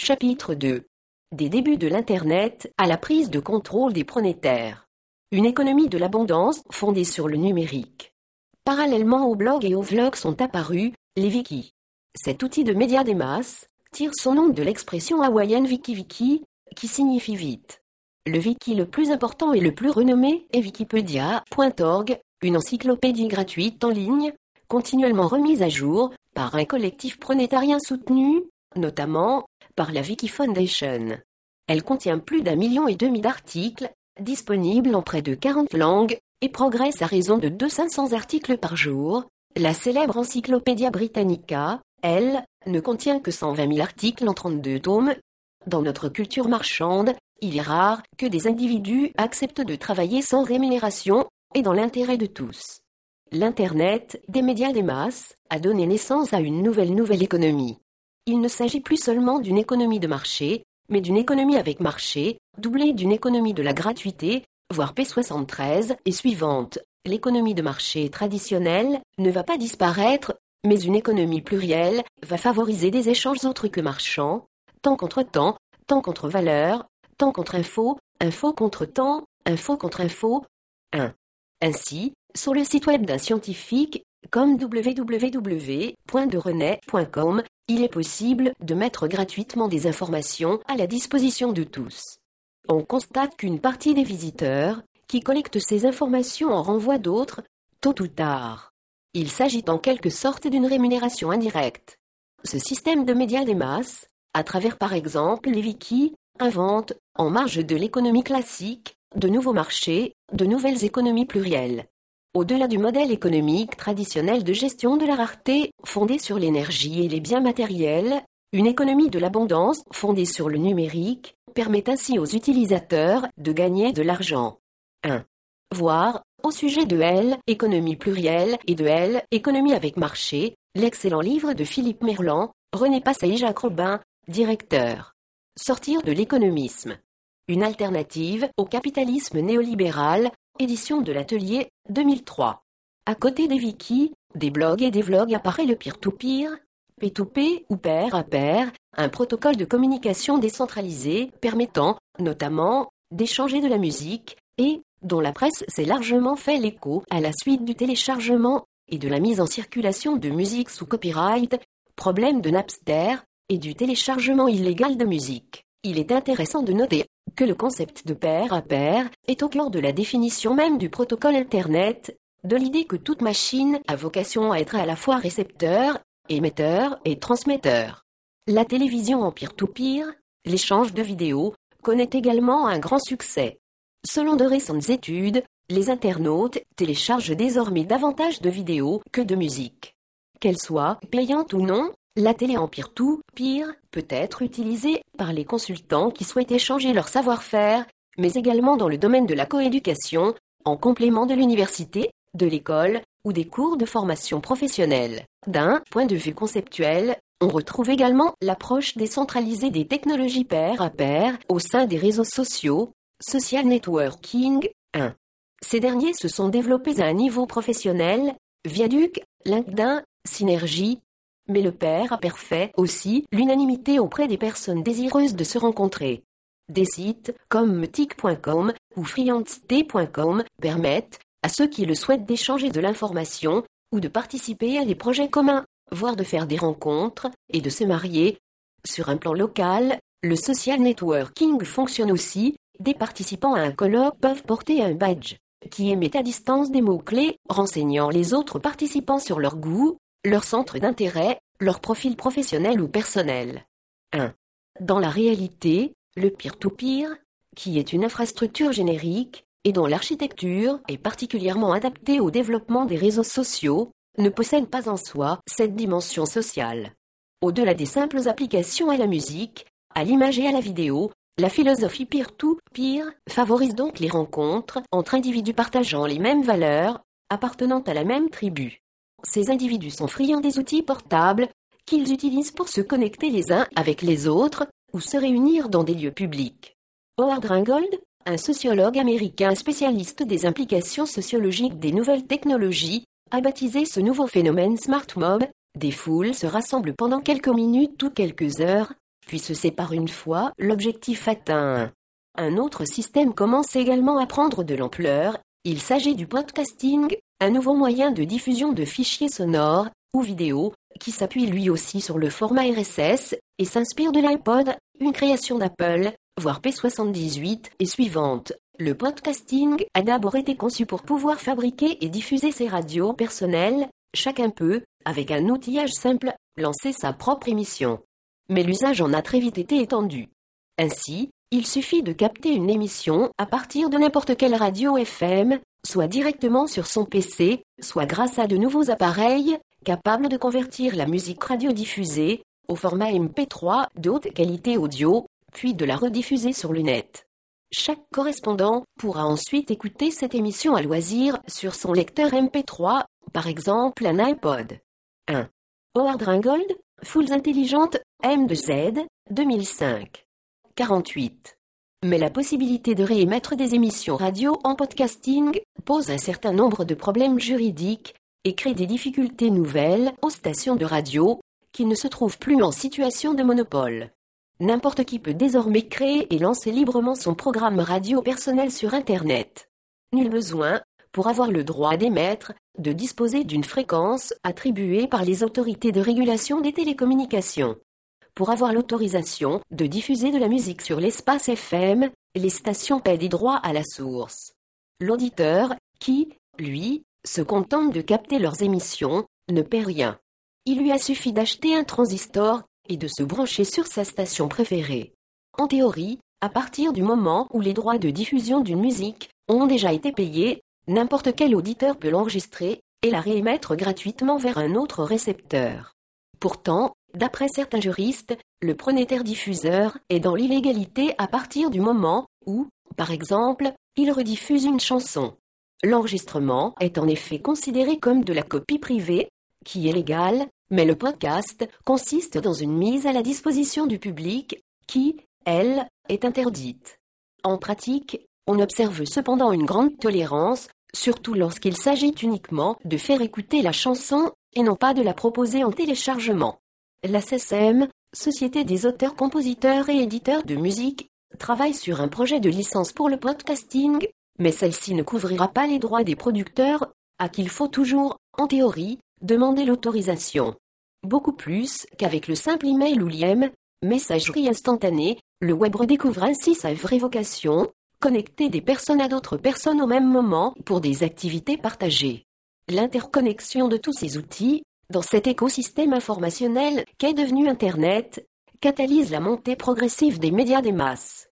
Chapitre 2 Des débuts de l'Internet à la prise de contrôle des pronétaires. Une économie de l'abondance fondée sur le numérique. Parallèlement aux blogs et aux vlogs sont apparus les wikis. Cet outil de médias des masses tire son nom de l'expression hawaïenne wiki-wiki, qui signifie vite. Le wiki le plus important et le plus renommé est wikipedia.org, une encyclopédie gratuite en ligne, continuellement remise à jour par un collectif pronétarien soutenu, notamment par la Wiki Foundation. Elle contient plus d'un million et demi d'articles, disponibles en près de 40 langues, et progresse à raison de 200 articles par jour. La célèbre Encyclopédia Britannica, elle, ne contient que 120 000 articles en 32 tomes. Dans notre culture marchande, il est rare que des individus acceptent de travailler sans rémunération et dans l'intérêt de tous. L'Internet, des médias des masses, a donné naissance à une nouvelle nouvelle économie. Il ne s'agit plus seulement d'une économie de marché, mais d'une économie avec marché, doublée d'une économie de la gratuité, voire P73 et suivante. L'économie de marché traditionnelle ne va pas disparaître, mais une économie plurielle va favoriser des échanges autres que marchands, temps contre temps, temps contre valeur, temps contre info, info contre temps, info contre info. 1. Ainsi, sur le site web d'un scientifique, comme www.derenet.com, il est possible de mettre gratuitement des informations à la disposition de tous. On constate qu'une partie des visiteurs, qui collectent ces informations en renvoient d'autres, tôt ou tard. Il s'agit en quelque sorte d'une rémunération indirecte. Ce système de médias des masses, à travers par exemple les wikis, invente, en marge de l'économie classique, de nouveaux marchés, de nouvelles économies plurielles. Au-delà du modèle économique traditionnel de gestion de la rareté, fondé sur l'énergie et les biens matériels, une économie de l'abondance, fondée sur le numérique, permet ainsi aux utilisateurs de gagner de l'argent. 1. Voir, au sujet de L, économie plurielle, et de L, économie avec marché, l'excellent livre de Philippe Merlan, René Passé et Jacques Robin, directeur. Sortir de l'économisme. Une alternative au capitalisme néolibéral, édition de l'atelier 2003. À côté des wikis, des blogs et des vlogs apparaît le peer-to-peer, P2P ou pair à pair, un protocole de communication décentralisé permettant, notamment, d'échanger de la musique et dont la presse s'est largement fait l'écho à la suite du téléchargement et de la mise en circulation de musique sous copyright, problème de Napster, et du téléchargement illégal de musique. Il est intéressant de noter que le concept de pair à pair est au cœur de la définition même du protocole Internet, de l'idée que toute machine a vocation à être à la fois récepteur, émetteur et transmetteur. La télévision en peer-to-peer, l'échange de vidéos, connaît également un grand succès. Selon de récentes études, les internautes téléchargent désormais davantage de vidéos que de musique. Qu'elle soit payante ou non, la télé en peer-to-peer peut être utilisée par les consultants qui souhaitent échanger leur savoir-faire, mais également dans le domaine de la coéducation, en complément de l'université, de l'école ou des cours de formation professionnelle. D'un point de vue conceptuel, on retrouve également l'approche décentralisée des technologies pair à pair au sein des réseaux sociaux, social networking 1. Ces derniers se sont développés à un niveau professionnel, Viaduc, LinkedIn, Synergie, mais le pair a parfait aussi l'unanimité auprès des personnes désireuses de se rencontrer. Des sites comme metic.com ou friandster.com permettent à ceux qui le souhaitent d'échanger de l'information ou de participer à des projets communs, voire de faire des rencontres et de se marier. Sur un plan local, le social networking fonctionne aussi, des participants à un colloque peuvent porter un badge qui émet à distance des mots-clés renseignant les autres participants sur leur goût, leur centre d'intérêt, leur profil professionnel ou personnel. 1. Dans la réalité, le peer-to-peer, qui est une infrastructure générique, et dont l'architecture est particulièrement adaptée au développement des réseaux sociaux, ne possède pas en soi cette dimension sociale. Au-delà des simples applications à la musique, à l'image et à la vidéo, la philosophie peer-to-peer favorise donc les rencontres entre individus partageant les mêmes valeurs, appartenant à la même tribu. Ces individus sont friands des outils portables qu'ils utilisent pour se connecter les uns avec les autres ou se réunir dans des lieux publics. Howard Ringold, un sociologue américain spécialiste des implications sociologiques des nouvelles technologies, a baptisé ce nouveau phénomène Smart Mob. Des foules se rassemblent pendant quelques minutes ou quelques heures puis se sépare une fois l'objectif atteint. Un autre système commence également à prendre de l'ampleur, il s'agit du podcasting, un nouveau moyen de diffusion de fichiers sonores ou vidéos qui s'appuie lui aussi sur le format RSS et s'inspire de l'iPod, une création d'Apple, voire P78 et suivante. Le podcasting a d'abord été conçu pour pouvoir fabriquer et diffuser ses radios personnelles, chacun peut, avec un outillage simple, lancer sa propre émission. Mais l'usage en a très vite été étendu. Ainsi, il suffit de capter une émission à partir de n'importe quelle radio FM, soit directement sur son PC, soit grâce à de nouveaux appareils, capables de convertir la musique radiodiffusée au format MP3 de haute qualité audio, puis de la rediffuser sur le. Chaque correspondant pourra ensuite écouter cette émission à loisir sur son lecteur MP3, par exemple un iPod. 1. Howard Ringold, Fools intelligentes, M2Z, 2005. 48. Mais la possibilité de réémettre des émissions radio en podcasting pose un certain nombre de problèmes juridiques et crée des difficultés nouvelles aux stations de radio qui ne se trouvent plus en situation de monopole. N'importe qui peut désormais créer et lancer librement son programme radio personnel sur Internet. Nul besoin, pour avoir le droit d'émettre, de disposer d'une fréquence attribuée par les autorités de régulation des télécommunications. Pour avoir l'autorisation de diffuser de la musique sur l'espace FM, les stations paient des droits à la source. L'auditeur, qui, lui, se contente de capter leurs émissions, ne paie rien. Il lui a suffi d'acheter un transistor et de se brancher sur sa station préférée. En théorie, à partir du moment où les droits de diffusion d'une musique ont déjà été payés, n'importe quel auditeur peut l'enregistrer et la réémettre gratuitement vers un autre récepteur. Pourtant, d'après certains juristes, le pronétaire diffuseur est dans l'illégalité à partir du moment où, par exemple, il rediffuse une chanson. L'enregistrement est en effet considéré comme de la copie privée, qui est légale, mais le podcast consiste dans une mise à la disposition du public, qui, elle, est interdite. En pratique, on observe cependant une grande tolérance, surtout lorsqu'il s'agit uniquement de faire écouter la chanson et non pas de la proposer en téléchargement. La SSM, Société des auteurs, compositeurs et éditeurs de musique, travaille sur un projet de licence pour le podcasting, mais celle-ci ne couvrira pas les droits des producteurs, à qui il faut toujours, en théorie, demander l'autorisation. Beaucoup plus qu'avec le simple email ou l'IM, messagerie instantanée, le web redécouvre ainsi sa vraie vocation, connecter des personnes à d'autres personnes au même moment pour des activités partagées. L'interconnexion de tous ces outils, dans cet écosystème informationnel qu'est devenu Internet, catalyse la montée progressive des médias des masses.